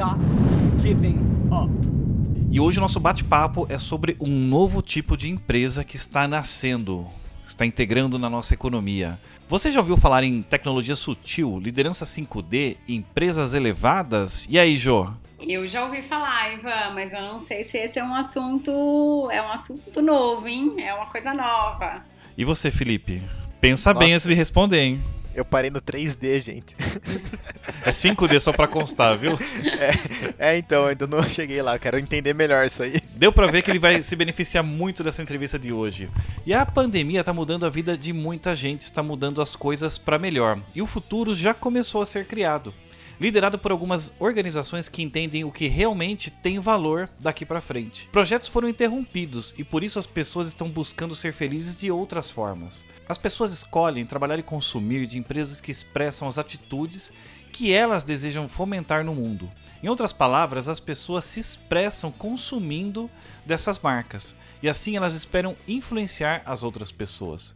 Stop giving up. E hoje o nosso bate-papo é sobre um novo tipo de empresa que está nascendo, está integrando na nossa economia. Você já ouviu falar em tecnologia sutil, liderança 5D, empresas elevadas? E aí, Jô? Eu já ouvi falar, Ivan, mas eu não sei se esse é um assunto, é um assunto novo, hein? É uma coisa nova. E você, Felipe? Pensa Nossa. bem antes de responder, hein? Eu parei no 3D, gente. É 5D só pra constar, viu? É, é, então, ainda não cheguei lá, quero entender melhor isso aí. Deu pra ver que ele vai se beneficiar muito dessa entrevista de hoje. E a pandemia tá mudando a vida de muita gente, está mudando as coisas para melhor. E o futuro já começou a ser criado liderado por algumas organizações que entendem o que realmente tem valor daqui para frente. Projetos foram interrompidos e por isso as pessoas estão buscando ser felizes de outras formas. As pessoas escolhem trabalhar e consumir de empresas que expressam as atitudes que elas desejam fomentar no mundo. Em outras palavras, as pessoas se expressam consumindo dessas marcas e assim elas esperam influenciar as outras pessoas.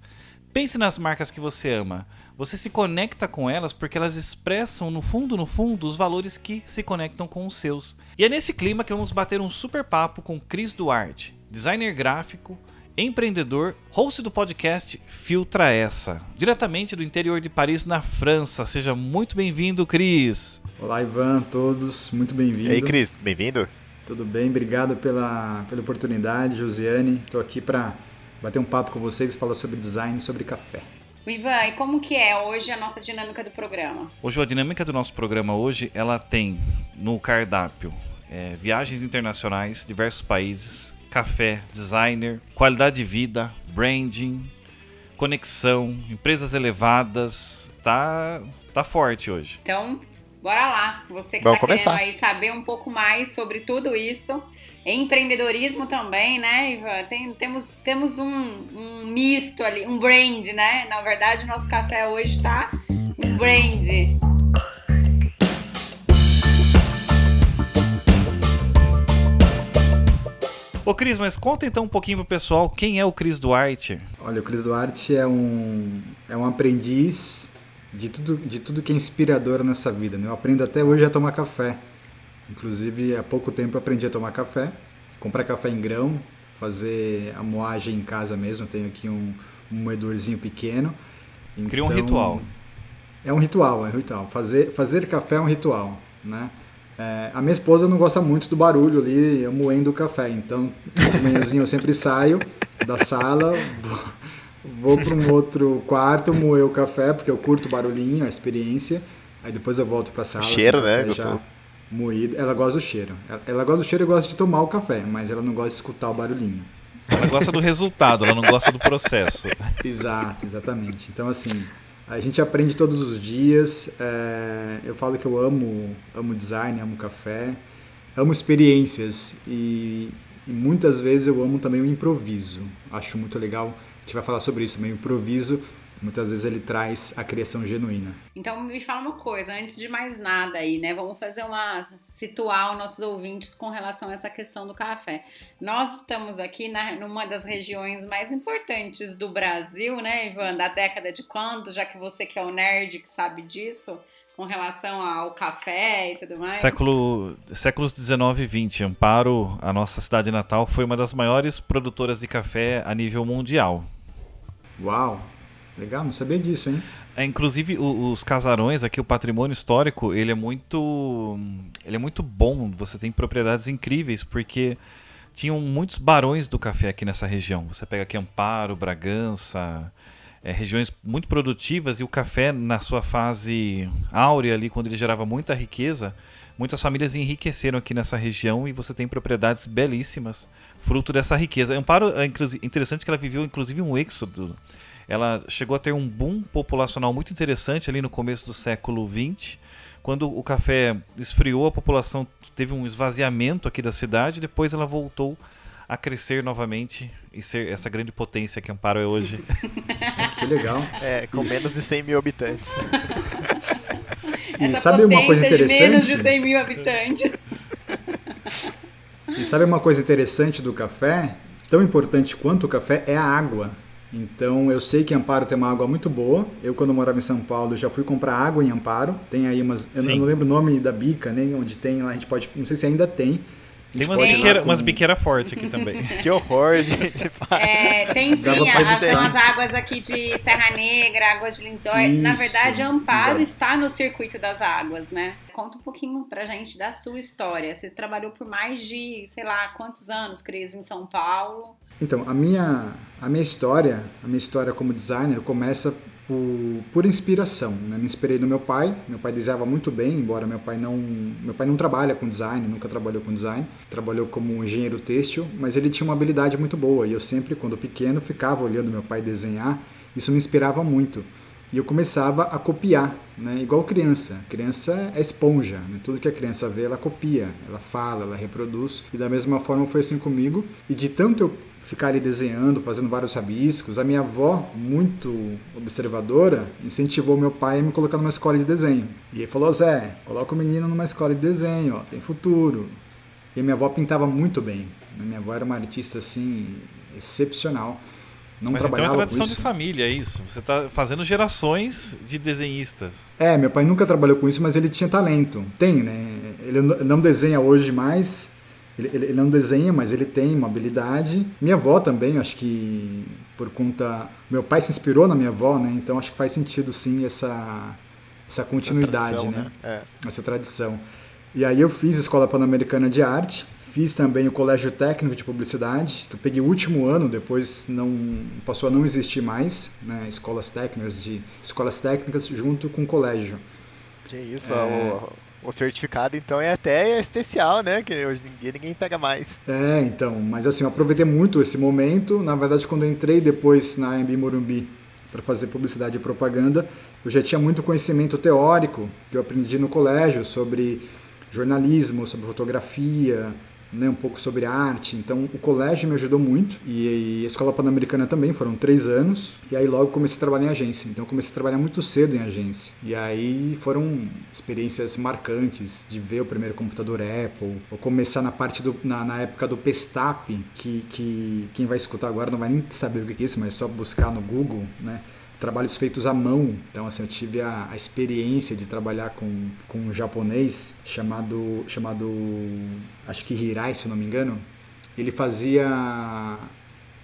Pense nas marcas que você ama. Você se conecta com elas porque elas expressam no fundo, no fundo, os valores que se conectam com os seus. E é nesse clima que vamos bater um super papo com Cris Duarte, designer gráfico, empreendedor, host do podcast Filtra Essa, diretamente do interior de Paris, na França. Seja muito bem-vindo, Cris. Olá, Ivan, todos, muito bem-vindo. E aí, Cris, bem-vindo. Tudo bem, obrigado pela, pela oportunidade, Josiane. Estou aqui para bater um papo com vocês e falar sobre design, sobre café. Ivan, e como que é hoje a nossa dinâmica do programa? Hoje a dinâmica do nosso programa hoje, ela tem no cardápio é, viagens internacionais, diversos países, café, designer, qualidade de vida, branding, conexão, empresas elevadas, tá tá forte hoje. Então, bora lá. Você que Vamos tá começar. querendo aí saber um pouco mais sobre tudo isso, Empreendedorismo também, né, Ivan? Tem, temos temos um, um misto ali, um brand, né? Na verdade, o nosso café hoje está um brand. Ô Cris, mas conta então um pouquinho pro pessoal quem é o Cris Duarte. Olha, o Cris Duarte é um, é um aprendiz de tudo, de tudo que é inspirador nessa vida. Né? Eu aprendo até hoje a tomar café. Inclusive, há pouco tempo aprendi a tomar café, comprar café em grão, fazer a moagem em casa mesmo. Tenho aqui um, um moedorzinho pequeno. Então, Cria um ritual. É um ritual, é um ritual. Fazer, fazer café é um ritual, né? É, a minha esposa não gosta muito do barulho ali, eu moendo o café. Então, de manhãzinho eu sempre saio da sala, vou, vou para um outro quarto, moer o café, porque eu curto o barulhinho, a experiência. Aí depois eu volto para a sala. O cheiro, né? Já, moído. Ela gosta do cheiro. Ela, gosta do cheiro e gosta de tomar o café, mas ela não gosta de escutar o barulhinho. Ela gosta do resultado, ela não gosta do processo. Exato, exatamente. Então, assim, a gente aprende todos os dias. É, eu falo que eu amo, amo design, amo café, amo experiências e, e muitas vezes eu amo também o improviso. Acho muito legal. A gente vai falar sobre isso também, o improviso Muitas vezes ele traz a criação genuína. Então me fala uma coisa, antes de mais nada aí, né? Vamos fazer uma situar os nossos ouvintes com relação a essa questão do café. Nós estamos aqui na, numa das regiões mais importantes do Brasil, né, Ivan? Da década de quando, já que você que é o nerd que sabe disso, com relação ao café e tudo mais? Século, séculos 19 e 20. Amparo, a nossa cidade natal, foi uma das maiores produtoras de café a nível mundial. Uau! Legal, não sabia disso, hein? É, inclusive os casarões aqui, o patrimônio histórico, ele é muito, ele é muito bom. Você tem propriedades incríveis porque tinham muitos barões do café aqui nessa região. Você pega aqui Amparo, Bragança, é, regiões muito produtivas e o café na sua fase áurea ali, quando ele gerava muita riqueza, muitas famílias enriqueceram aqui nessa região e você tem propriedades belíssimas, fruto dessa riqueza. Amparo, é interessante que ela viveu inclusive um êxodo. Ela chegou a ter um boom populacional muito interessante ali no começo do século XX, quando o café esfriou, a população teve um esvaziamento aqui da cidade, depois ela voltou a crescer novamente e ser essa grande potência que Amparo é hoje. que legal. É, com Isso. menos de 100 mil habitantes. e essa sabe uma coisa interessante? De menos de 100 mil habitantes. E sabe uma coisa interessante do café? Tão importante quanto o café é a água. Então eu sei que Amparo tem uma água muito boa. Eu quando morava em São Paulo já fui comprar água em Amparo. Tem aí umas, eu não lembro o nome da bica, nem onde tem lá a gente pode, não sei se ainda tem. Tem umas biqueiras com... umas biqueira fortes aqui também. que horror, gente. É, tem sim, as, são as águas aqui de Serra Negra, águas de Lindóia. Na verdade, Amparo exato. está no circuito das águas, né? Conta um pouquinho pra gente da sua história. Você trabalhou por mais de, sei lá, quantos anos, Cris, em São Paulo? Então, a minha, a minha história, a minha história como designer começa por, por inspiração. Né? Me inspirei no meu pai. Meu pai desenhava muito bem, embora meu pai não meu pai não trabalha com design, nunca trabalhou com design. Trabalhou como engenheiro têxtil, mas ele tinha uma habilidade muito boa. E eu sempre, quando pequeno, ficava olhando meu pai desenhar. Isso me inspirava muito. E eu começava a copiar, né? igual criança. Criança é esponja, né? tudo que a criança vê, ela copia, ela fala, ela reproduz. E da mesma forma foi assim comigo. E de tanto eu ficar ali desenhando, fazendo vários rabiscos. A minha avó, muito observadora, incentivou meu pai a me colocar numa escola de desenho. E ele falou: Zé, coloca o menino numa escola de desenho, ó, tem futuro. E a minha avó pintava muito bem. Minha avó era uma artista assim excepcional. Não Mas trabalhava então é tradição de família, é isso? Você está fazendo gerações de desenhistas. É, meu pai nunca trabalhou com isso, mas ele tinha talento. Tem, né? Ele não desenha hoje mais, ele, ele, não desenha, mas ele tem uma habilidade. Minha avó também, acho que por conta. Meu pai se inspirou na minha avó, né? Então acho que faz sentido sim essa, essa continuidade, essa tradição, né? né? É. Essa tradição. E aí eu fiz Escola Pan-Americana de Arte, fiz também o Colégio Técnico de Publicidade, que eu peguei o último ano, depois não passou a não existir mais, né? Escolas técnicas de escolas técnicas junto com o colégio. Que isso, é... o, o certificado, então, é até especial, né? Que hoje ninguém, ninguém pega mais. É, então. Mas assim, eu aproveitei muito esse momento. Na verdade, quando eu entrei depois na AMB Morumbi para fazer publicidade e propaganda, eu já tinha muito conhecimento teórico que eu aprendi no colégio sobre jornalismo, sobre fotografia, né, um pouco sobre arte. Então, o colégio me ajudou muito e, a Escola Pan-Americana também, foram três anos. E aí logo comecei a trabalhar em agência. Então, comecei a trabalhar muito cedo em agência. E aí foram experiências marcantes de ver o primeiro computador Apple, ou começar na parte do, na, na época do Pestap, que, que quem vai escutar agora não vai nem saber o que é isso, mas é só buscar no Google, né? Trabalhos feitos à mão. Então, assim, eu tive a, a, experiência de trabalhar com, com um japonês chamado, chamado, acho que Hirai, se eu não me engano. Ele fazia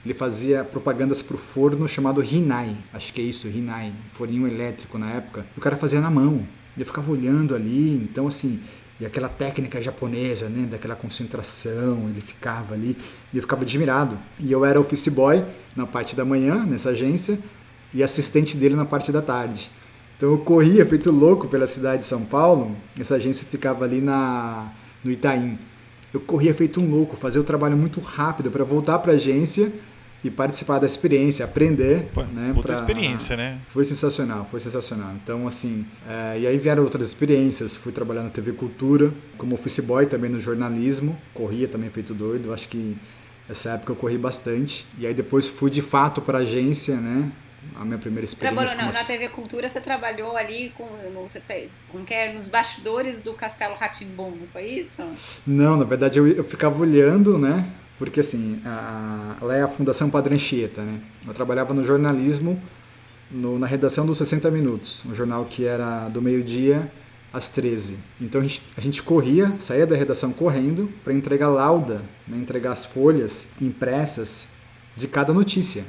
ele fazia propagandas para o forno chamado Rinai, acho que é isso, Rinai, forninho elétrico na época. O cara fazia na mão. Ele ficava olhando ali, então assim, e aquela técnica japonesa, né, daquela concentração, ele ficava ali, e eu ficava admirado. E eu era office boy na parte da manhã nessa agência, e assistente dele na parte da tarde. Então eu corria feito louco pela cidade de São Paulo, essa agência ficava ali na, no Itaim. Eu corria feito um louco, fazia o trabalho muito rápido para voltar para a agência e participar da experiência, aprender. Pô, né, outra pra... experiência, né? Foi sensacional, foi sensacional. Então, assim, é... e aí vieram outras experiências. Fui trabalhar na TV Cultura, como office boy também no jornalismo, corria também feito doido. Acho que essa época eu corri bastante. E aí depois fui de fato para a agência, né? A minha primeira experiência. Trabalhou na, na TV Cultura, você trabalhou ali com, você com que é, nos bastidores do Castelo Ratimbum, não foi isso? Não, na verdade eu, eu ficava olhando, né? Porque assim, a, ela é a Fundação Padre Anchieta, né? Eu trabalhava no jornalismo, no, na redação dos 60 Minutos, um jornal que era do meio-dia às 13. Então a gente, a gente corria, saía da redação correndo para entregar lauda, né? entregar as folhas impressas de cada notícia.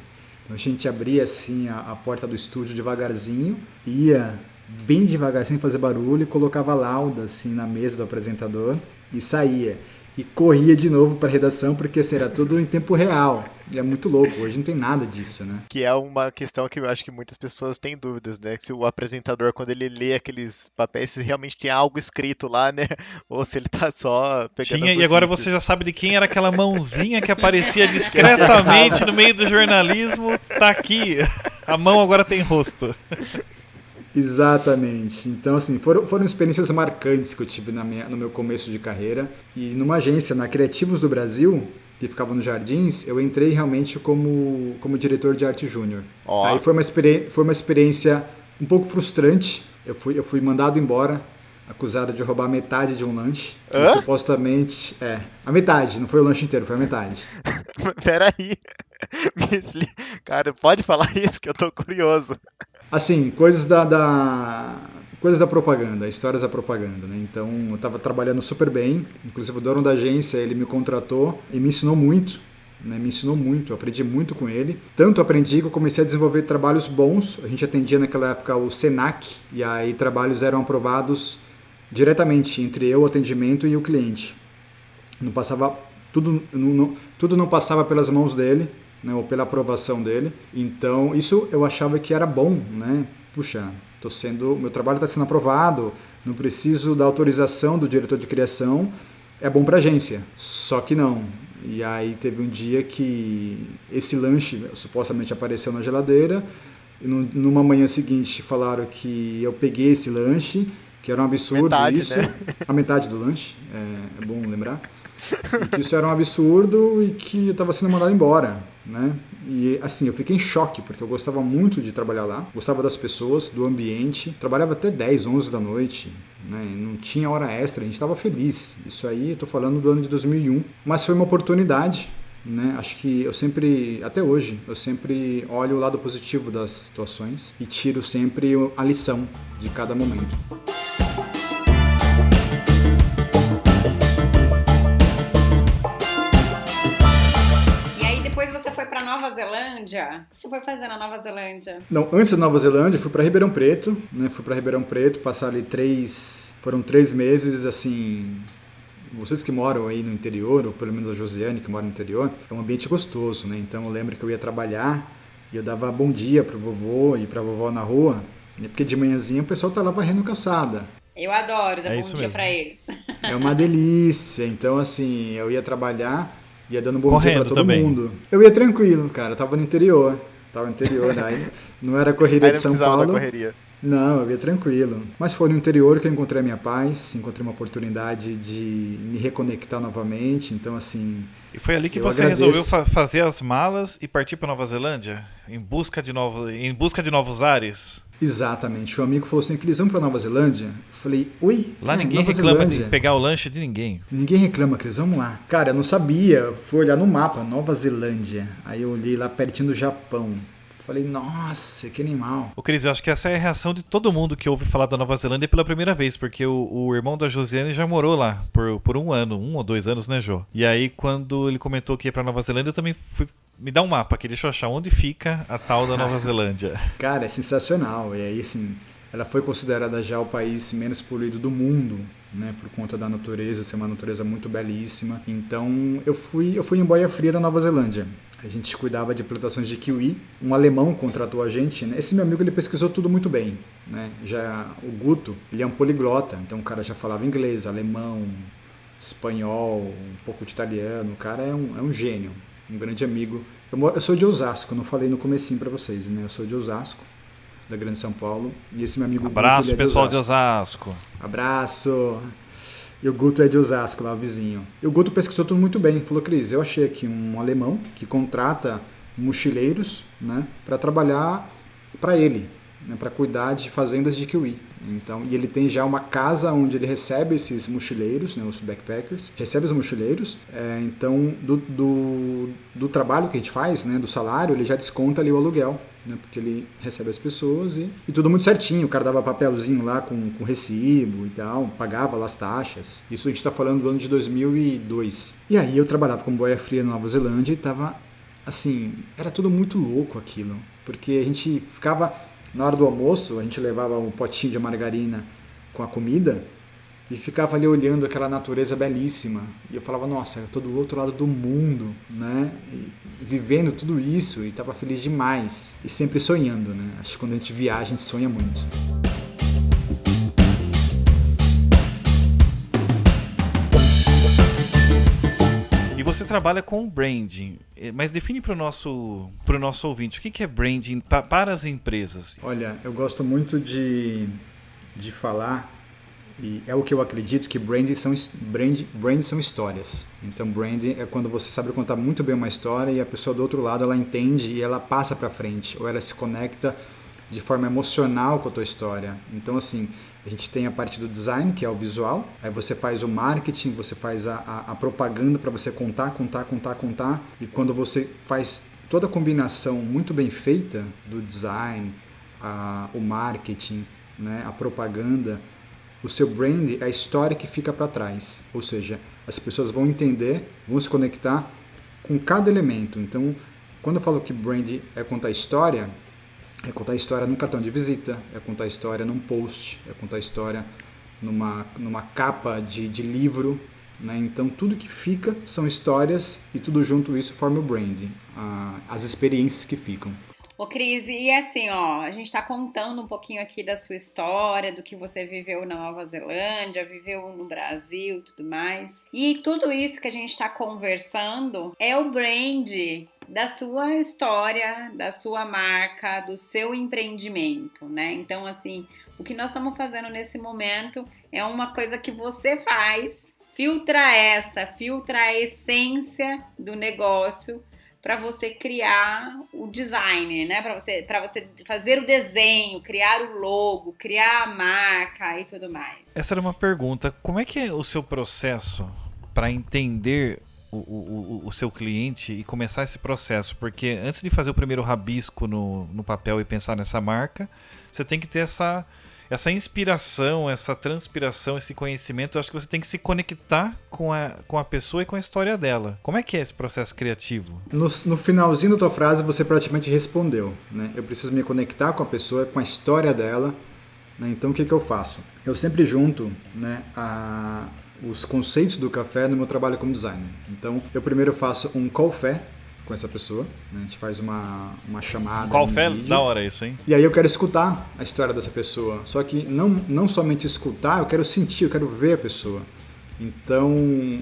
A gente abria assim a, a porta do estúdio devagarzinho, ia bem devagar sem fazer barulho e colocava lauda assim na mesa do apresentador e saía e corria de novo para a redação porque assim, era tudo em tempo real. E é muito louco, hoje não tem nada disso, né? Que é uma questão que eu acho que muitas pessoas têm dúvidas, né? Se o apresentador, quando ele lê aqueles papéis, se realmente tem algo escrito lá, né? Ou se ele tá só pegando. Tinha, e agora você já sabe de quem era aquela mãozinha que aparecia discretamente no meio do jornalismo. Tá aqui. A mão agora tem rosto. Exatamente. Então, assim, foram, foram experiências marcantes que eu tive na minha, no meu começo de carreira. E numa agência, na Criativos do Brasil, que ficava nos Jardins, eu entrei realmente como, como diretor de arte júnior. Oh. Aí foi uma, foi uma experiência um pouco frustrante. Eu fui, eu fui mandado embora, acusado de roubar metade de um lanche. Supostamente. É, a metade, não foi o lanche inteiro, foi a metade. Peraí. Cara, pode falar isso que eu tô curioso. Assim, coisas da, da coisas da propaganda, histórias da propaganda, né? Então eu estava trabalhando super bem, inclusive o dono da agência ele me contratou e me ensinou muito, né? Me ensinou muito, aprendi muito com ele. Tanto aprendi que eu comecei a desenvolver trabalhos bons. A gente atendia naquela época o Senac e aí trabalhos eram aprovados diretamente entre eu, o atendimento e o cliente. Não passava tudo, não, tudo não passava pelas mãos dele, né, ou pela aprovação dele. Então, isso eu achava que era bom, né? Puxa, tô sendo, meu trabalho está sendo aprovado, não preciso da autorização do diretor de criação, é bom para a agência. Só que não. E aí teve um dia que esse lanche supostamente apareceu na geladeira, e numa manhã seguinte falaram que eu peguei esse lanche, que era um absurdo metade, isso, né? a metade do lanche, é, é bom lembrar, que isso era um absurdo e que eu estava sendo mandado embora, né? E assim, eu fiquei em choque, porque eu gostava muito de trabalhar lá, gostava das pessoas, do ambiente, trabalhava até 10, 11 da noite, né? não tinha hora extra, a gente estava feliz. Isso aí, tô falando do ano de 2001, mas foi uma oportunidade. Né? Acho que eu sempre, até hoje, eu sempre olho o lado positivo das situações e tiro sempre a lição de cada momento. Zelândia? O que você foi fazer na Nova Zelândia? Não, antes da Nova Zelândia, fui para Ribeirão Preto, né? Fui para Ribeirão Preto, passar ali três, foram três meses, assim, vocês que moram aí no interior, ou pelo menos a Josiane que mora no interior, é um ambiente gostoso, né? Então eu lembro que eu ia trabalhar e eu dava bom dia pro vovô e pra vovó na rua, né? porque de manhãzinha o pessoal tá lá varrendo calçada. Eu adoro dar é bom dia para eles. É uma delícia. Então, assim, eu ia trabalhar Ia dando bom Correndo dia pra todo também. mundo. Eu ia tranquilo, cara. Eu tava no interior. Tava no interior, aí não era corrida de São Paulo. Da correria. Não, eu ia tranquilo. Mas foi no interior que eu encontrei a minha paz, encontrei uma oportunidade de me reconectar novamente. Então, assim. E foi ali que você agradeço. resolveu fa fazer as malas e partir para Nova Zelândia? Em busca de, novo, em busca de novos ares? Exatamente. O amigo falou assim: que eles vão para Nova Zelândia. Eu falei, oi? Lá ninguém Nova reclama Zelândia. de pegar o lanche de ninguém. Ninguém reclama, Cris, vamos lá. Cara, eu não sabia. Fui olhar no mapa, Nova Zelândia. Aí eu olhei lá pertinho do Japão. Falei, nossa, que animal. Ô, Cris, eu acho que essa é a reação de todo mundo que ouve falar da Nova Zelândia pela primeira vez, porque o, o, irmão da Josiane já morou lá por, por um ano, um ou dois anos, né, Jô? E aí, quando ele comentou que ia pra Nova Zelândia, eu também fui. Me dá um mapa aqui, deixa eu achar onde fica a tal da Nova Zelândia. Cara, é sensacional. E aí, assim, ela foi considerada já o país menos poluído do mundo, né, por conta da natureza, ser uma natureza muito belíssima. Então, eu fui, eu fui em Boia Fria da Nova Zelândia. A gente cuidava de plantações de kiwi. Um alemão contratou a gente. Né? Esse meu amigo ele pesquisou tudo muito bem. Né? Já o Guto, ele é um poliglota, então o cara já falava inglês, alemão, espanhol, um pouco de italiano. O cara é um, é um gênio, um grande amigo. Eu, moro, eu sou de Osasco, não falei no comecinho para vocês, né? Eu sou de Osasco, da Grande São Paulo. E esse meu amigo Abraço, Guto, é pessoal de Osasco. de Osasco. Abraço. E o Guto é de Osasco, lá o vizinho. E o Guto pesquisou tudo muito bem. Falou, Cris, eu achei aqui um alemão que contrata mochileiros né, para trabalhar para ele, né, para cuidar de fazendas de kiwi. Então, e ele tem já uma casa onde ele recebe esses mochileiros, né, os backpackers, recebe os mochileiros. É, então, do, do, do, trabalho que a gente faz, né, do salário, ele já desconta ali o aluguel né? Porque ele recebe as pessoas e, e tudo muito certinho. O cara dava papelzinho lá com, com recibo e tal, pagava lá as taxas. Isso a gente está falando do ano de 2002. E aí eu trabalhava como boia fria na Nova Zelândia e tava assim, era tudo muito louco aquilo. Porque a gente ficava, na hora do almoço, a gente levava um potinho de margarina com a comida e ficava ali olhando aquela natureza belíssima. E eu falava, nossa, eu tô do outro lado do mundo, né? E vivendo tudo isso e estava feliz demais. E sempre sonhando, né? Acho que quando a gente viaja, a gente sonha muito. E você trabalha com branding, eh, mas define para o nosso, pro nosso ouvinte o que é branding para as empresas. Olha, eu gosto muito de, de falar e é o que eu acredito que branding são, brand, brand são histórias. Então, branding é quando você sabe contar muito bem uma história e a pessoa do outro lado ela entende e ela passa para frente, ou ela se conecta de forma emocional com a tua história. Então, assim, a gente tem a parte do design, que é o visual, aí você faz o marketing, você faz a, a, a propaganda para você contar, contar, contar, contar, e quando você faz toda a combinação muito bem feita do design, a, o marketing, né, a propaganda, o seu brand é a história que fica para trás. Ou seja, as pessoas vão entender, vão se conectar com cada elemento. Então, quando eu falo que brand é contar história, é contar história num cartão de visita, é contar história num post, é contar história numa, numa capa de, de livro. Né? Então, tudo que fica são histórias e tudo junto isso forma o brand, as experiências que ficam. Ô, Cris, e assim, ó, a gente está contando um pouquinho aqui da sua história, do que você viveu na Nova Zelândia, viveu no Brasil tudo mais. E tudo isso que a gente está conversando é o brand da sua história, da sua marca, do seu empreendimento, né? Então, assim, o que nós estamos fazendo nesse momento é uma coisa que você faz, filtra essa, filtra a essência do negócio para você criar o design, né? Para você, para você fazer o desenho, criar o logo, criar a marca e tudo mais. Essa era uma pergunta. Como é que é o seu processo para entender o, o, o, seu cliente e começar esse processo? Porque antes de fazer o primeiro rabisco no, no papel e pensar nessa marca, você tem que ter essa essa inspiração, essa transpiração, esse conhecimento, eu acho que você tem que se conectar com a, com a pessoa e com a história dela. Como é que é esse processo criativo? No, no finalzinho da tua frase, você praticamente respondeu. Né? Eu preciso me conectar com a pessoa, com a história dela. Né? Então, o que, que eu faço? Eu sempre junto né, a, os conceitos do café no meu trabalho como designer. Então, eu primeiro faço um café com essa pessoa. Né? A gente faz uma, uma chamada. Qual fé? Da hora isso, hein? E aí eu quero escutar a história dessa pessoa. Só que não, não somente escutar, eu quero sentir, eu quero ver a pessoa. Então,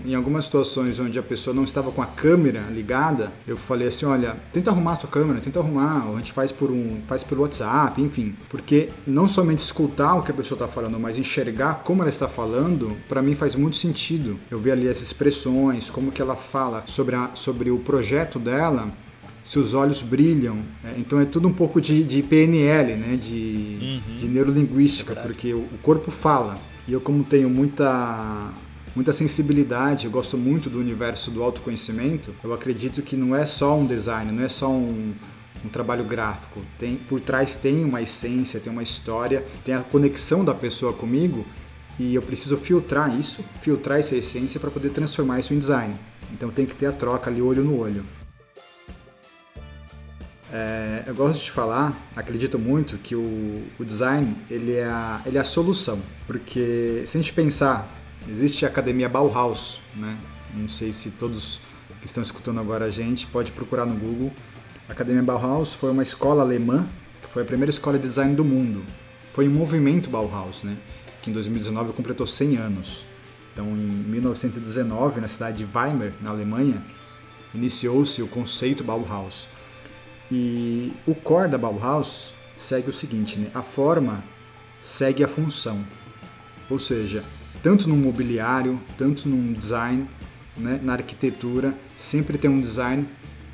em algumas situações onde a pessoa não estava com a câmera ligada, eu falei assim, olha, tenta arrumar a sua câmera, tenta arrumar, ou a gente faz por um, faz pelo WhatsApp, enfim, porque não somente escutar o que a pessoa está falando, mas enxergar como ela está falando, para mim faz muito sentido. Eu ver ali as expressões, como que ela fala sobre, a, sobre o projeto dela, se os olhos brilham. Né? Então é tudo um pouco de, de PNL, né? de, uhum. de neurolinguística, porque o, o corpo fala. E eu, como tenho muita muita sensibilidade, eu gosto muito do universo do autoconhecimento, eu acredito que não é só um design, não é só um, um trabalho gráfico. Tem, por trás tem uma essência, tem uma história, tem a conexão da pessoa comigo e eu preciso filtrar isso, filtrar essa essência para poder transformar isso em design. Então tem que ter a troca ali olho no olho. É, eu gosto de falar, acredito muito que o, o design ele é, a, ele é a solução, porque se a gente pensar Existe a Academia Bauhaus, né? Não sei se todos que estão escutando agora a gente pode procurar no Google. A Academia Bauhaus foi uma escola alemã, que foi a primeira escola de design do mundo. Foi um movimento Bauhaus, né? Que em 2019 completou 100 anos. Então, em 1919, na cidade de Weimar, na Alemanha, iniciou-se o conceito Bauhaus. E o core da Bauhaus segue o seguinte, né? A forma segue a função. Ou seja, tanto no mobiliário, tanto no design, né, na arquitetura, sempre tem um design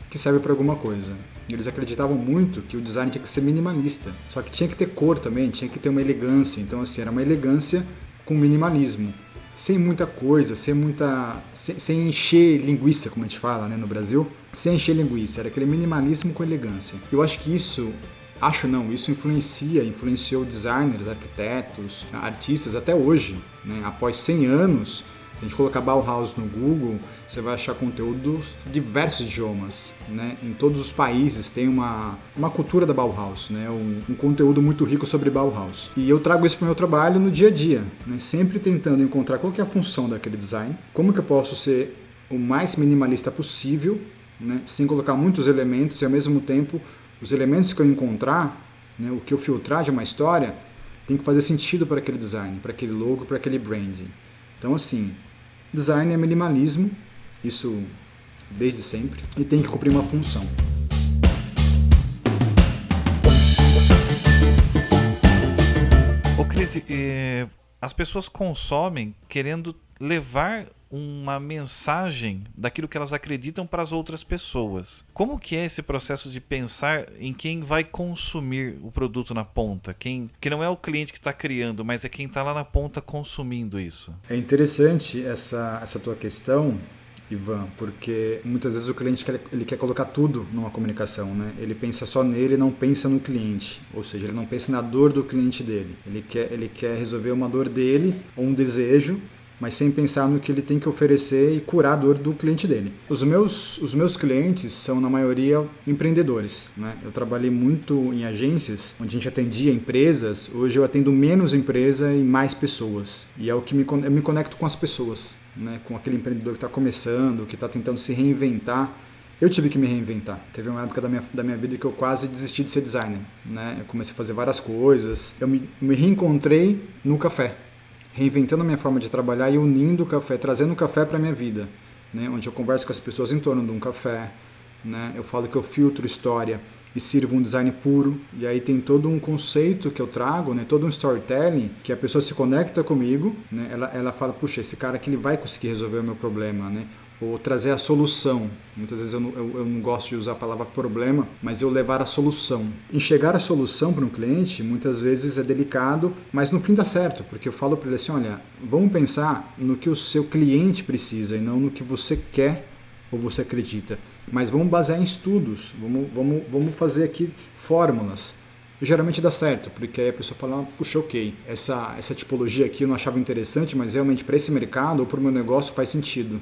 que serve para alguma coisa. Eles acreditavam muito que o design tinha que ser minimalista, só que tinha que ter cor também, tinha que ter uma elegância. Então, assim, era uma elegância com minimalismo, sem muita coisa, sem muita, sem, sem encher linguiça, como a gente fala, né, no Brasil, sem encher linguiça. Era aquele minimalismo com elegância. Eu acho que isso Acho não, isso influencia, influenciou designers, arquitetos, artistas até hoje. Né? Após 100 anos, se a gente colocar Bauhaus no Google, você vai achar conteúdo de diversos idiomas, né? Em todos os países tem uma, uma cultura da Bauhaus, né? Um, um conteúdo muito rico sobre Bauhaus. E eu trago isso para o meu trabalho no dia a dia, né? Sempre tentando encontrar qual é a função daquele design, como que eu posso ser o mais minimalista possível, né? Sem colocar muitos elementos e ao mesmo tempo os elementos que eu encontrar, né? O que eu filtrar de uma história tem que fazer sentido para aquele design, para aquele logo, para aquele branding. Então, assim, design é minimalismo, isso desde sempre, e tem que cumprir uma função. Ô Cris, eh, as pessoas consomem querendo levar uma mensagem daquilo que elas acreditam para as outras pessoas. Como que é esse processo de pensar em quem vai consumir o produto na ponta? Quem que não é o cliente que está criando, mas é quem está lá na ponta consumindo isso. É interessante essa, essa tua questão, Ivan, porque muitas vezes o cliente quer, ele quer colocar tudo numa comunicação, né? Ele pensa só nele, não pensa no cliente, ou seja, ele não pensa na dor do cliente dele. Ele quer, ele quer resolver uma dor dele ou um desejo mas sem pensar no que ele tem que oferecer e curar a dor do cliente dele. Os meus, os meus clientes são, na maioria, empreendedores. Né? Eu trabalhei muito em agências, onde a gente atendia empresas. Hoje eu atendo menos empresa e mais pessoas. E é o que me, eu me conecto com as pessoas, né? com aquele empreendedor que está começando, que está tentando se reinventar. Eu tive que me reinventar. Teve uma época da minha, da minha vida que eu quase desisti de ser designer. Né? Eu comecei a fazer várias coisas. Eu me, me reencontrei no café reinventando a minha forma de trabalhar e unindo o café, trazendo o café para a minha vida, né? onde eu converso com as pessoas em torno de um café, né? eu falo que eu filtro história e sirvo um design puro, e aí tem todo um conceito que eu trago, né? todo um storytelling, que a pessoa se conecta comigo, né? ela, ela fala, puxa, esse cara aqui ele vai conseguir resolver o meu problema, né? Ou trazer a solução. Muitas vezes eu não, eu, eu não, gosto de usar a palavra problema, mas eu levar a solução. Enxergar a solução para um cliente muitas vezes é delicado, mas no fim dá certo, porque eu falo para ele assim: olha, vamos pensar no que o seu cliente precisa e não no que você quer ou você acredita. Mas vamos basear em estudos, vamos, vamos, vamos fazer aqui fórmulas. Geralmente dá certo, porque aí a pessoa fala, puxa, ok, essa, essa tipologia aqui eu não achava interessante, mas realmente para esse mercado ou para o meu negócio faz sentido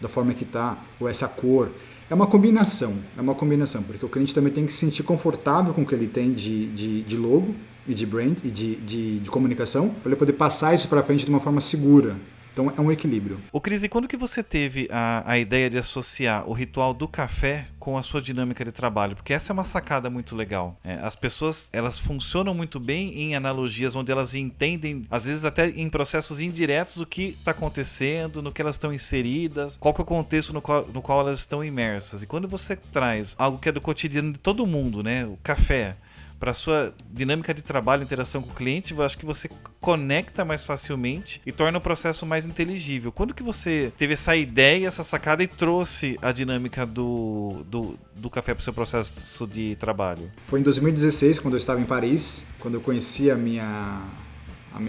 da forma que está, ou essa cor. É uma combinação, é uma combinação, porque o cliente também tem que se sentir confortável com o que ele tem de, de, de logo e de brand e de, de, de comunicação, para ele poder passar isso para frente de uma forma segura. Então é um equilíbrio. O Cris, e quando que você teve a, a ideia de associar o ritual do café com a sua dinâmica de trabalho? Porque essa é uma sacada muito legal. É, as pessoas elas funcionam muito bem em analogias onde elas entendem, às vezes até em processos indiretos, o que está acontecendo, no que elas estão inseridas, qual que é o contexto no qual, no qual elas estão imersas. E quando você traz algo que é do cotidiano de todo mundo, né? O café para sua dinâmica de trabalho, interação com o cliente, eu acho que você conecta mais facilmente e torna o processo mais inteligível. Quando que você teve essa ideia, essa sacada e trouxe a dinâmica do, do, do café para o seu processo de trabalho? Foi em 2016, quando eu estava em Paris, quando eu conheci a minha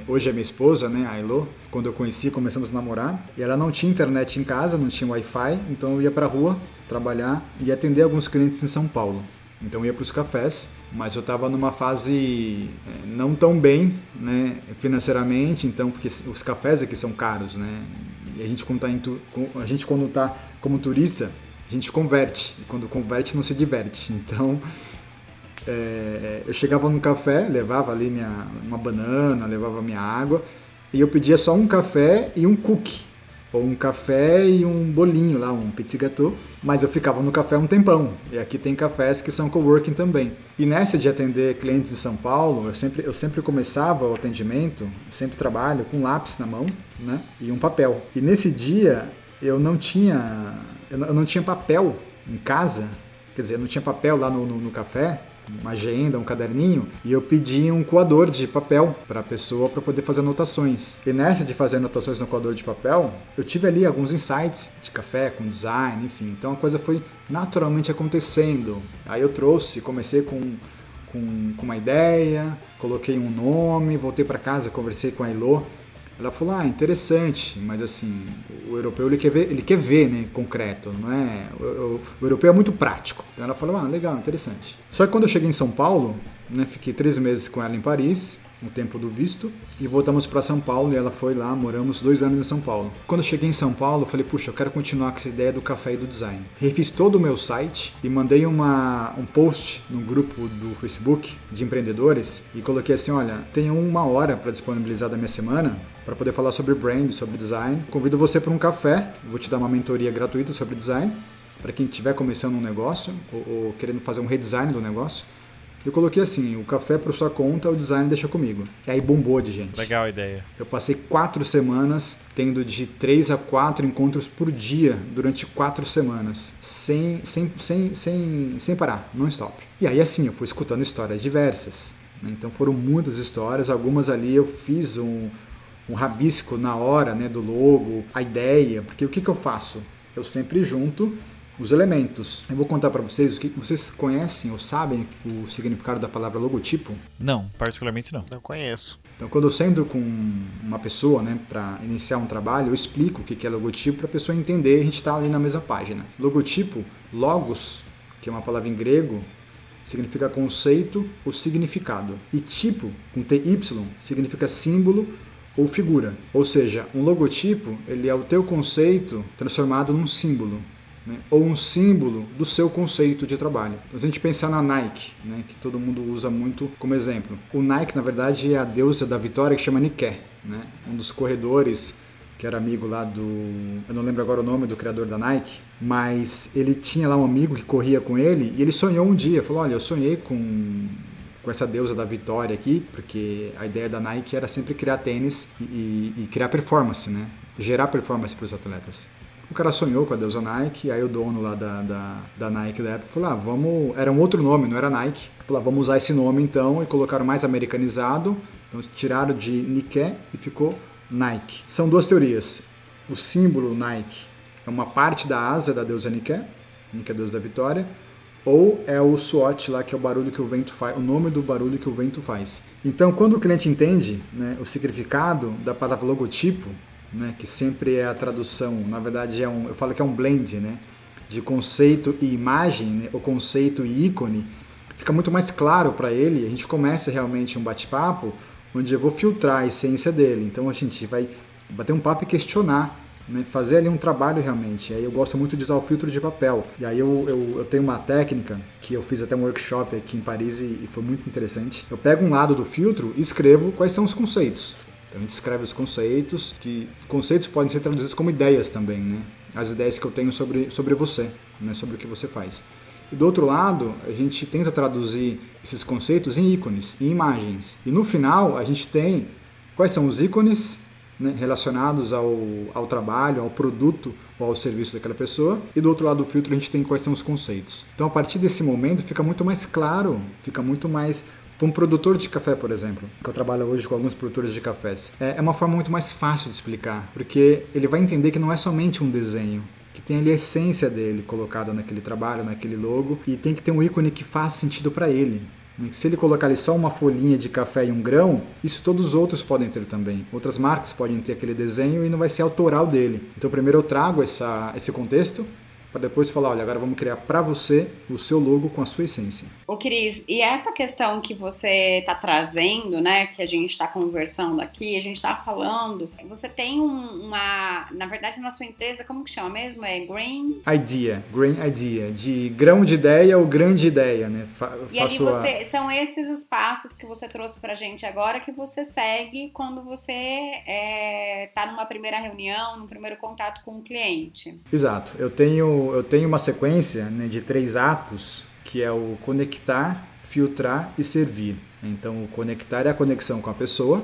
hoje é minha esposa, né, a Elo, quando eu conheci, começamos a namorar, e ela não tinha internet em casa, não tinha Wi-Fi, então eu ia para rua trabalhar e atender alguns clientes em São Paulo. Então eu ia para os cafés, mas eu estava numa fase é, não tão bem né, financeiramente, então porque os cafés aqui são caros, né? E a gente quando está a gente quando tá como turista, a gente converte. E quando converte não se diverte. Então é, eu chegava no café, levava ali minha, uma banana, levava minha água e eu pedia só um café e um cookie ou um café e um bolinho lá, um petit gâteau, mas eu ficava no café um tempão. E aqui tem cafés que são coworking também. E nessa de atender clientes em São Paulo, eu sempre, eu sempre começava o atendimento, sempre trabalho com lápis na mão, né, e um papel. E nesse dia eu não tinha eu não tinha papel em casa, quer dizer, eu não tinha papel lá no, no, no café, uma agenda, um caderninho, e eu pedi um coador de papel para a pessoa para poder fazer anotações. E nessa de fazer anotações no coador de papel, eu tive ali alguns insights de café, com design, enfim. Então a coisa foi naturalmente acontecendo. Aí eu trouxe, comecei com com, uma ideia, coloquei um nome, voltei para casa, conversei com a Elo ela falou, ah, interessante, mas assim, o europeu ele quer ver, ele quer ver, né, concreto, não é? O, o, o, europeu é muito prático. Então ela falou, ah, legal, interessante. Só que quando eu cheguei em São Paulo, né, fiquei três meses com ela em Paris, o tempo do visto e voltamos para São Paulo e ela foi lá, moramos dois anos em São Paulo. Quando cheguei em São Paulo, eu falei, puxa, eu quero continuar com essa ideia do café e do design. Refiz todo o meu site e mandei uma, um post no grupo do Facebook de empreendedores e coloquei assim, olha, tenho uma hora para disponibilizar da minha semana para poder falar sobre brand, sobre design. Convido você para um café, vou te dar uma mentoria gratuita sobre design para quem estiver começando um negócio ou, ou querendo fazer um redesign do negócio. Eu coloquei assim, o café por sua conta, o design deixa comigo. E aí bombou de gente. Legal a ideia. Eu passei quatro semanas tendo de três a quatro encontros por dia durante quatro semanas, sem, sem, sem, sem, sem parar, non stop. E aí assim, eu fui escutando histórias diversas. Né? Então foram muitas histórias, algumas ali eu fiz um, um rabisco na hora né, do logo, a ideia, porque o que, que eu faço? Eu sempre junto os elementos. Eu vou contar para vocês o que vocês conhecem ou sabem o significado da palavra logotipo? Não, particularmente não. Não conheço. Então, quando eu sento com uma pessoa, né, para iniciar um trabalho, eu explico o que é logotipo para a pessoa entender. A gente está ali na mesma página. Logotipo, logos, que é uma palavra em grego, significa conceito ou significado. E tipo, com TY, significa símbolo ou figura. Ou seja, um logotipo ele é o teu conceito transformado num símbolo né, ou um símbolo do seu conceito de trabalho. Se a gente pensar na Nike, né, que todo mundo usa muito como exemplo, o Nike na verdade é a deusa da vitória que chama Nike, né, um dos corredores que era amigo lá do, eu não lembro agora o nome do criador da Nike, mas ele tinha lá um amigo que corria com ele e ele sonhou um dia, falou, olha, eu sonhei com com essa deusa da vitória aqui, porque a ideia da Nike era sempre criar tênis e, e, e criar performance, né? Gerar performance para os atletas. O cara sonhou com a deusa Nike, aí o dono lá da, da, da Nike da época falou: ah, vamos. Era um outro nome, não era Nike. Falou: ah, vamos usar esse nome então, e colocaram mais americanizado. Então tiraram de Nike e ficou Nike. São duas teorias. O símbolo Nike é uma parte da asa da deusa Nike, Nike é a deusa da vitória, ou é o SWOT lá, que é o barulho que o vento faz, o nome do barulho que o vento faz. Então, quando o cliente entende né, o significado da palavra logotipo, né, que sempre é a tradução, na verdade é um, eu falo que é um blend, né, de conceito e imagem, né, o conceito e ícone, fica muito mais claro para ele. A gente começa realmente um bate-papo onde eu vou filtrar a essência dele. Então a gente vai bater um papo e questionar, né, fazer ali um trabalho realmente. Aí eu gosto muito de usar o filtro de papel. E aí eu, eu, eu tenho uma técnica que eu fiz até um workshop aqui em Paris e, e foi muito interessante. Eu pego um lado do filtro e escrevo quais são os conceitos. A gente escreve os conceitos, que conceitos podem ser traduzidos como ideias também, né? As ideias que eu tenho sobre, sobre você, né? sobre o que você faz. E do outro lado, a gente tenta traduzir esses conceitos em ícones, em imagens. E no final, a gente tem quais são os ícones né, relacionados ao, ao trabalho, ao produto ou ao serviço daquela pessoa. E do outro lado do filtro, a gente tem quais são os conceitos. Então, a partir desse momento, fica muito mais claro, fica muito mais para um produtor de café, por exemplo, que eu trabalho hoje com alguns produtores de cafés, é, é uma forma muito mais fácil de explicar, porque ele vai entender que não é somente um desenho, que tem ali a essência dele colocada naquele trabalho, naquele logo, e tem que ter um ícone que faz sentido para ele. Né? Se ele colocar ali só uma folhinha de café e um grão, isso todos os outros podem ter também. Outras marcas podem ter aquele desenho e não vai ser autoral dele. Então, primeiro eu trago essa, esse contexto, para depois falar, olha, agora vamos criar para você o seu logo com a sua essência. Ô Cris, e essa questão que você está trazendo, né, que a gente está conversando aqui, a gente está falando, você tem um, uma, na verdade na sua empresa, como que chama mesmo? É Green? Idea, Green Idea, de grão de ideia ou grande ideia, né? Fa e aí você, a... são esses os passos que você trouxe para gente agora que você segue quando você está é, tá numa primeira reunião, num primeiro contato com o cliente. Exato, eu tenho eu tenho uma sequência né, de três atos que é o conectar, filtrar e servir. Então, o conectar é a conexão com a pessoa,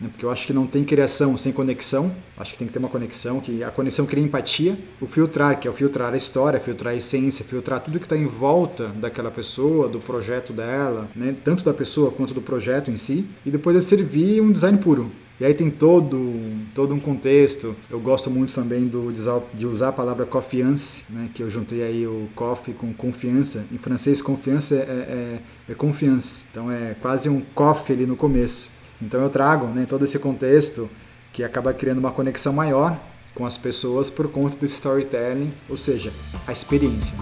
né, porque eu acho que não tem criação sem conexão. Acho que tem que ter uma conexão, que a conexão cria empatia. O filtrar, que é o filtrar a história, filtrar a essência, filtrar tudo que está em volta daquela pessoa, do projeto dela, né, tanto da pessoa quanto do projeto em si. E depois é servir um design puro. E aí tem todo, todo um contexto. Eu gosto muito também do, de usar a palavra confiance, né, que eu juntei aí o coffee com confiança. Em francês, confiança é, é, é confiance. Então é quase um coffee ali no começo. Então eu trago né, todo esse contexto que acaba criando uma conexão maior com as pessoas por conta do storytelling, ou seja, a experiência.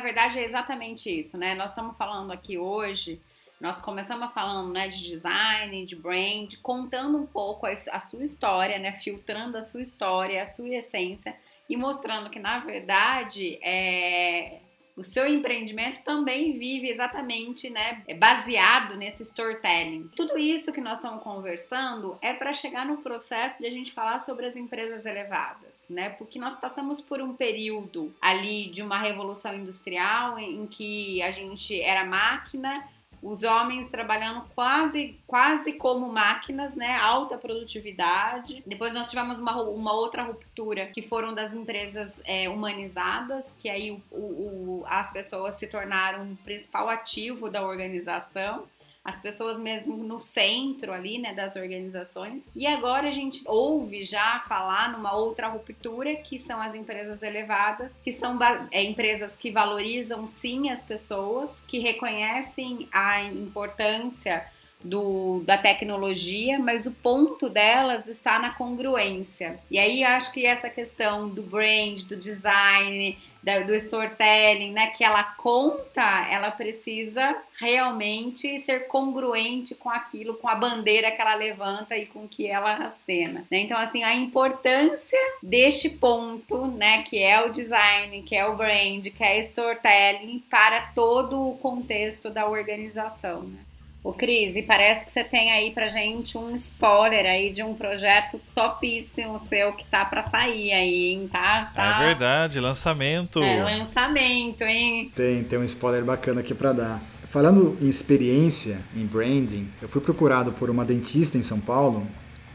Verdade é exatamente isso, né? Nós estamos falando aqui hoje, nós começamos falando né, de design, de brand, contando um pouco a, a sua história, né? Filtrando a sua história, a sua essência e mostrando que, na verdade, é, o seu empreendimento também vive exatamente, né, baseado nesse storytelling. Tudo isso que nós estamos conversando é para chegar no processo de a gente falar sobre as empresas elevadas, né? Porque nós passamos por um período ali de uma revolução industrial em que a gente era máquina os homens trabalhando quase, quase como máquinas, né? Alta produtividade. Depois nós tivemos uma, uma outra ruptura que foram das empresas é, humanizadas, que aí o, o, as pessoas se tornaram o principal ativo da organização as pessoas mesmo no centro ali, né, das organizações. E agora a gente ouve já falar numa outra ruptura, que são as empresas elevadas, que são é, empresas que valorizam sim as pessoas, que reconhecem a importância do, da tecnologia, mas o ponto delas está na congruência. E aí acho que essa questão do brand, do design, da, do storytelling, né, que ela conta, ela precisa realmente ser congruente com aquilo, com a bandeira que ela levanta e com que ela acena. Né? Então, assim, a importância deste ponto, né, que é o design, que é o brand, que é storytelling para todo o contexto da organização. Né? Ô Cris, e parece que você tem aí pra gente um spoiler aí de um projeto topíssimo seu que tá pra sair aí, hein? Tá, tá... É verdade, lançamento. É, lançamento, hein? Tem, tem um spoiler bacana aqui pra dar. Falando em experiência, em branding, eu fui procurado por uma dentista em São Paulo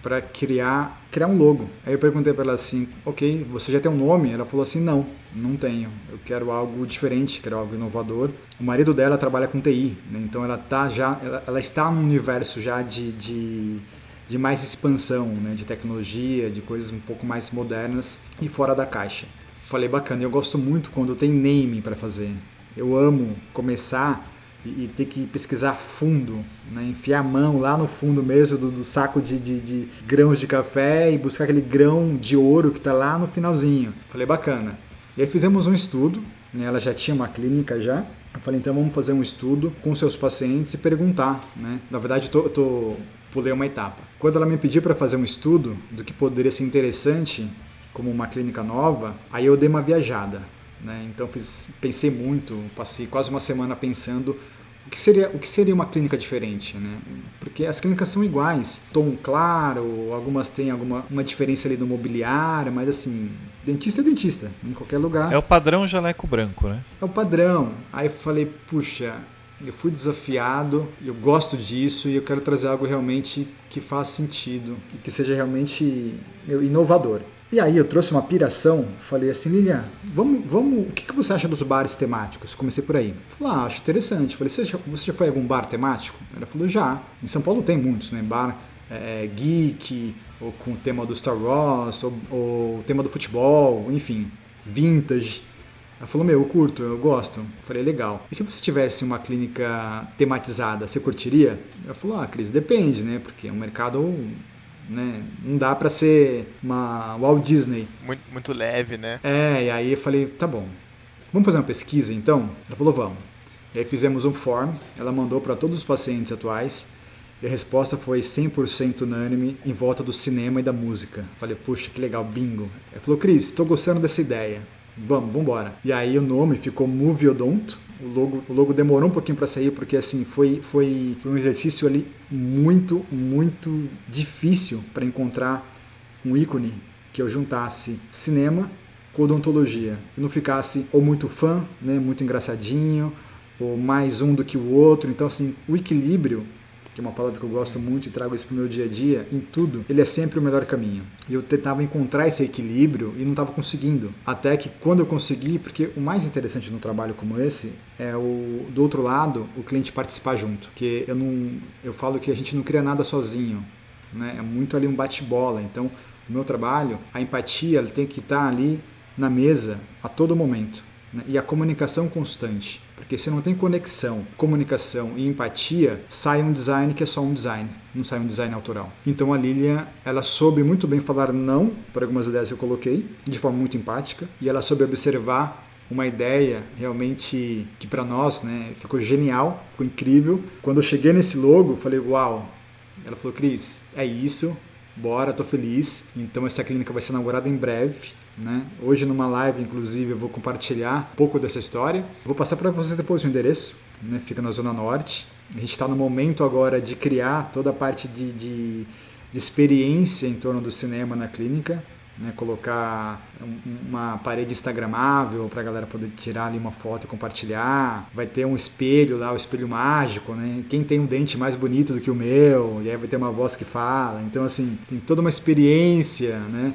para criar criar um logo. Aí eu perguntei para ela assim, ok, você já tem um nome? Ela falou assim, não, não tenho. Eu quero algo diferente, quero algo inovador. O marido dela trabalha com TI, né? então ela tá já, ela, ela está num universo já de, de, de mais expansão, né? de tecnologia, de coisas um pouco mais modernas e fora da caixa. Falei bacana, eu gosto muito quando tem name para fazer. Eu amo começar e, e ter que pesquisar fundo, né? enfiar a mão lá no fundo mesmo do, do saco de, de, de, grãos de café e buscar aquele grão de ouro que está lá no finalzinho. Falei, bacana. E aí fizemos um estudo, né? ela já tinha uma clínica já. Eu falei, então vamos fazer um estudo com seus pacientes e perguntar. Né? Na verdade, tô, tô, pulei uma etapa. Quando ela me pediu para fazer um estudo do que poderia ser interessante como uma clínica nova, aí eu dei uma viajada. Né? Então fiz, pensei muito, passei quase uma semana pensando o que seria, o que seria uma clínica diferente, né? Porque as clínicas são iguais, tom claro, algumas têm alguma uma diferença ali no mobiliário, mas assim, dentista é dentista, em qualquer lugar. É o padrão jaleco branco, né? É o padrão. Aí eu falei, puxa, eu fui desafiado, eu gosto disso e eu quero trazer algo realmente que faça sentido e que seja realmente inovador. E aí eu trouxe uma piração, falei assim, Lilian, vamos, vamos, o que, que você acha dos bares temáticos? Comecei por aí. Falei, ah, acho interessante. Falei, você já, você já foi a algum bar temático? Ela falou, já. Em São Paulo tem muitos, né? Bar é, geek, ou com o tema do Star Wars, ou, ou o tema do futebol, enfim, vintage. Ela falou, meu, eu curto, eu gosto. Falei, legal. E se você tivesse uma clínica tematizada, você curtiria? Ela falou, ah, Cris, depende, né? Porque é um mercado né? Não dá para ser uma Walt Disney. Muito, muito leve, né? É, e aí eu falei, tá bom. Vamos fazer uma pesquisa então? Ela falou, vamos. E aí fizemos um form, ela mandou para todos os pacientes atuais e a resposta foi 100% unânime em volta do cinema e da música. Falei, puxa, que legal, bingo. Ela falou, Cris, estou gostando dessa ideia. Vamos, vamos embora. E aí o nome ficou Movie Odonto o logo, o logo demorou um pouquinho para sair porque assim foi, foi um exercício ali muito, muito difícil para encontrar um ícone que eu juntasse cinema com odontologia e não ficasse ou muito fã, né, muito engraçadinho, ou mais um do que o outro. Então assim, o equilíbrio que é uma palavra que eu gosto muito e trago isso para o meu dia a dia, em tudo, ele é sempre o melhor caminho. E eu tentava encontrar esse equilíbrio e não estava conseguindo. Até que quando eu consegui, porque o mais interessante num trabalho como esse é o do outro lado, o cliente participar junto. Que eu não, eu falo que a gente não cria nada sozinho, né? É muito ali um bate-bola. Então, o meu trabalho, a empatia, ela tem que estar ali na mesa a todo momento. Né? E a comunicação constante. Porque se não tem conexão, comunicação e empatia, sai um design que é só um design, não sai um design autoral. Então a Lilian, ela soube muito bem falar não para algumas ideias que eu coloquei, de forma muito empática, e ela soube observar uma ideia realmente que para nós né, ficou genial, ficou incrível. Quando eu cheguei nesse logo, falei, uau. Ela falou, Cris, é isso, bora, tô feliz. Então essa clínica vai ser inaugurada em breve. Né? Hoje numa live, inclusive, eu vou compartilhar um pouco dessa história. Vou passar para vocês depois o endereço, né? fica na Zona Norte. A gente está no momento agora de criar toda a parte de, de, de experiência em torno do cinema na clínica né, colocar uma parede instagramável para a galera poder tirar ali uma foto e compartilhar. Vai ter um espelho lá, o espelho mágico, né? Quem tem um dente mais bonito do que o meu, e aí vai ter uma voz que fala. Então assim, tem toda uma experiência, né?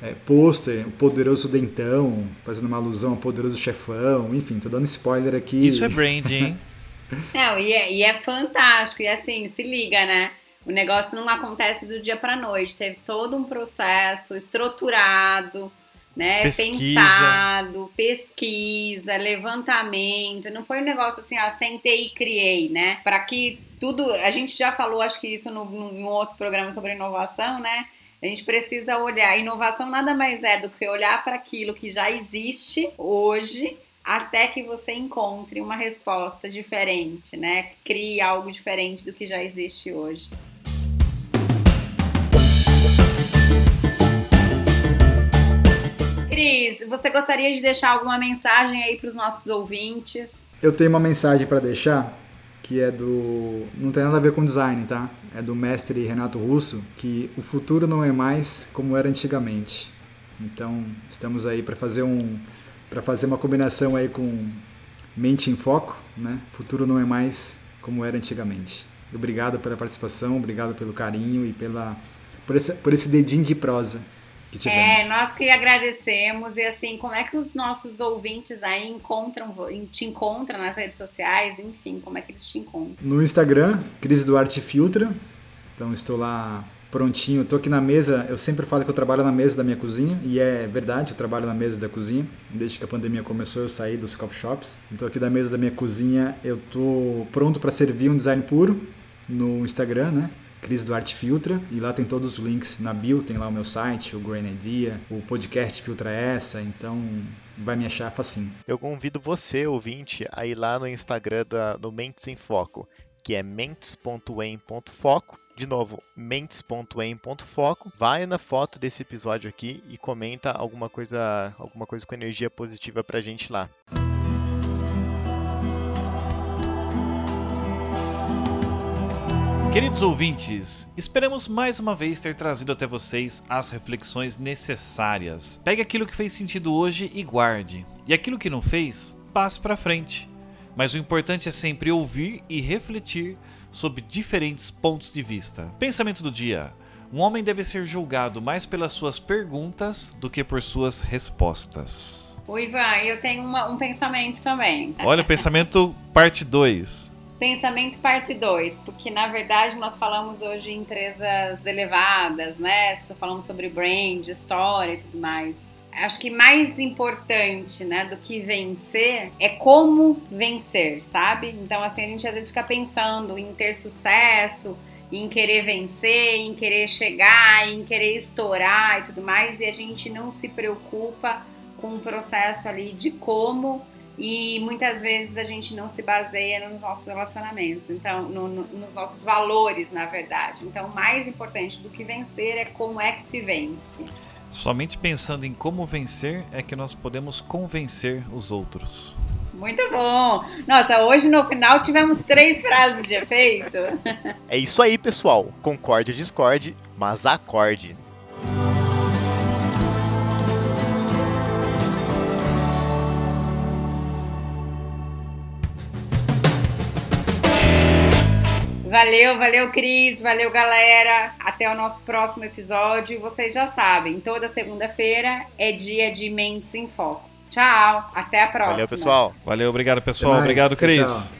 É, pôster, o poderoso dentão, fazendo uma alusão ao poderoso chefão, enfim, tô dando spoiler aqui. Isso é brand, hein? Não, e é, e é fantástico, e assim, se liga, né? O negócio não acontece do dia para noite, teve todo um processo estruturado, né, pesquisa. pensado, pesquisa, levantamento. Não foi um negócio assim, ó, sentei e criei, né? Para que tudo, a gente já falou, acho que isso no, no, em um outro programa sobre inovação, né? A gente precisa olhar. Inovação nada mais é do que olhar para aquilo que já existe hoje até que você encontre uma resposta diferente, né? Crie algo diferente do que já existe hoje. Cris, você gostaria de deixar alguma mensagem aí para os nossos ouvintes? Eu tenho uma mensagem para deixar que é do. Não tem nada a ver com design, tá? É do mestre Renato Russo, que o futuro não é mais como era antigamente. Então, estamos aí para fazer um para fazer uma combinação aí com mente em foco, né? Futuro não é mais como era antigamente. Obrigado pela participação, obrigado pelo carinho e pela por esse, por esse dedinho de prosa. É, nós que agradecemos. E assim, como é que os nossos ouvintes aí encontram, te encontram nas redes sociais, enfim, como é que eles te encontram? No Instagram, Cris Duarte Filtra, então estou lá prontinho, estou aqui na mesa, eu sempre falo que eu trabalho na mesa da minha cozinha, e é verdade, eu trabalho na mesa da cozinha, desde que a pandemia começou eu saí dos coffee shops, então aqui da mesa da minha cozinha eu estou pronto para servir um design puro no Instagram, né? Cris Duarte Filtra, e lá tem todos os links na bio, tem lá o meu site, o Grain Idea, o podcast Filtra Essa, então vai me achar facinho. Eu convido você, ouvinte, a ir lá no Instagram da, do Mentes em Foco, que é mentes.em.foco, de novo, mentes.em.foco. Vai na foto desse episódio aqui e comenta alguma coisa, alguma coisa com energia positiva pra gente lá. Queridos ouvintes, esperamos mais uma vez ter trazido até vocês as reflexões necessárias. Pegue aquilo que fez sentido hoje e guarde, e aquilo que não fez, passe para frente. Mas o importante é sempre ouvir e refletir sobre diferentes pontos de vista. Pensamento do dia: um homem deve ser julgado mais pelas suas perguntas do que por suas respostas. O Ivan, eu tenho uma, um pensamento também. Olha, pensamento parte 2. Pensamento parte 2, porque na verdade nós falamos hoje em empresas elevadas, né? Falamos sobre brand, história e tudo mais. Acho que mais importante, né, do que vencer é como vencer, sabe? Então, assim, a gente às vezes fica pensando em ter sucesso, em querer vencer, em querer chegar, em querer estourar e tudo mais, e a gente não se preocupa com o processo ali de como e muitas vezes a gente não se baseia nos nossos relacionamentos, então no, no, nos nossos valores, na verdade. Então, mais importante do que vencer é como é que se vence. Somente pensando em como vencer é que nós podemos convencer os outros. Muito bom! Nossa, hoje no final tivemos três frases de efeito. É isso aí, pessoal. Concorde ou discorde, mas acorde. Valeu, valeu, Cris. Valeu, galera. Até o nosso próximo episódio. Vocês já sabem, toda segunda-feira é dia de Mentes em Foco. Tchau. Até a próxima. Valeu, pessoal. Valeu, obrigado, pessoal. Obrigado, Cris. Tchau.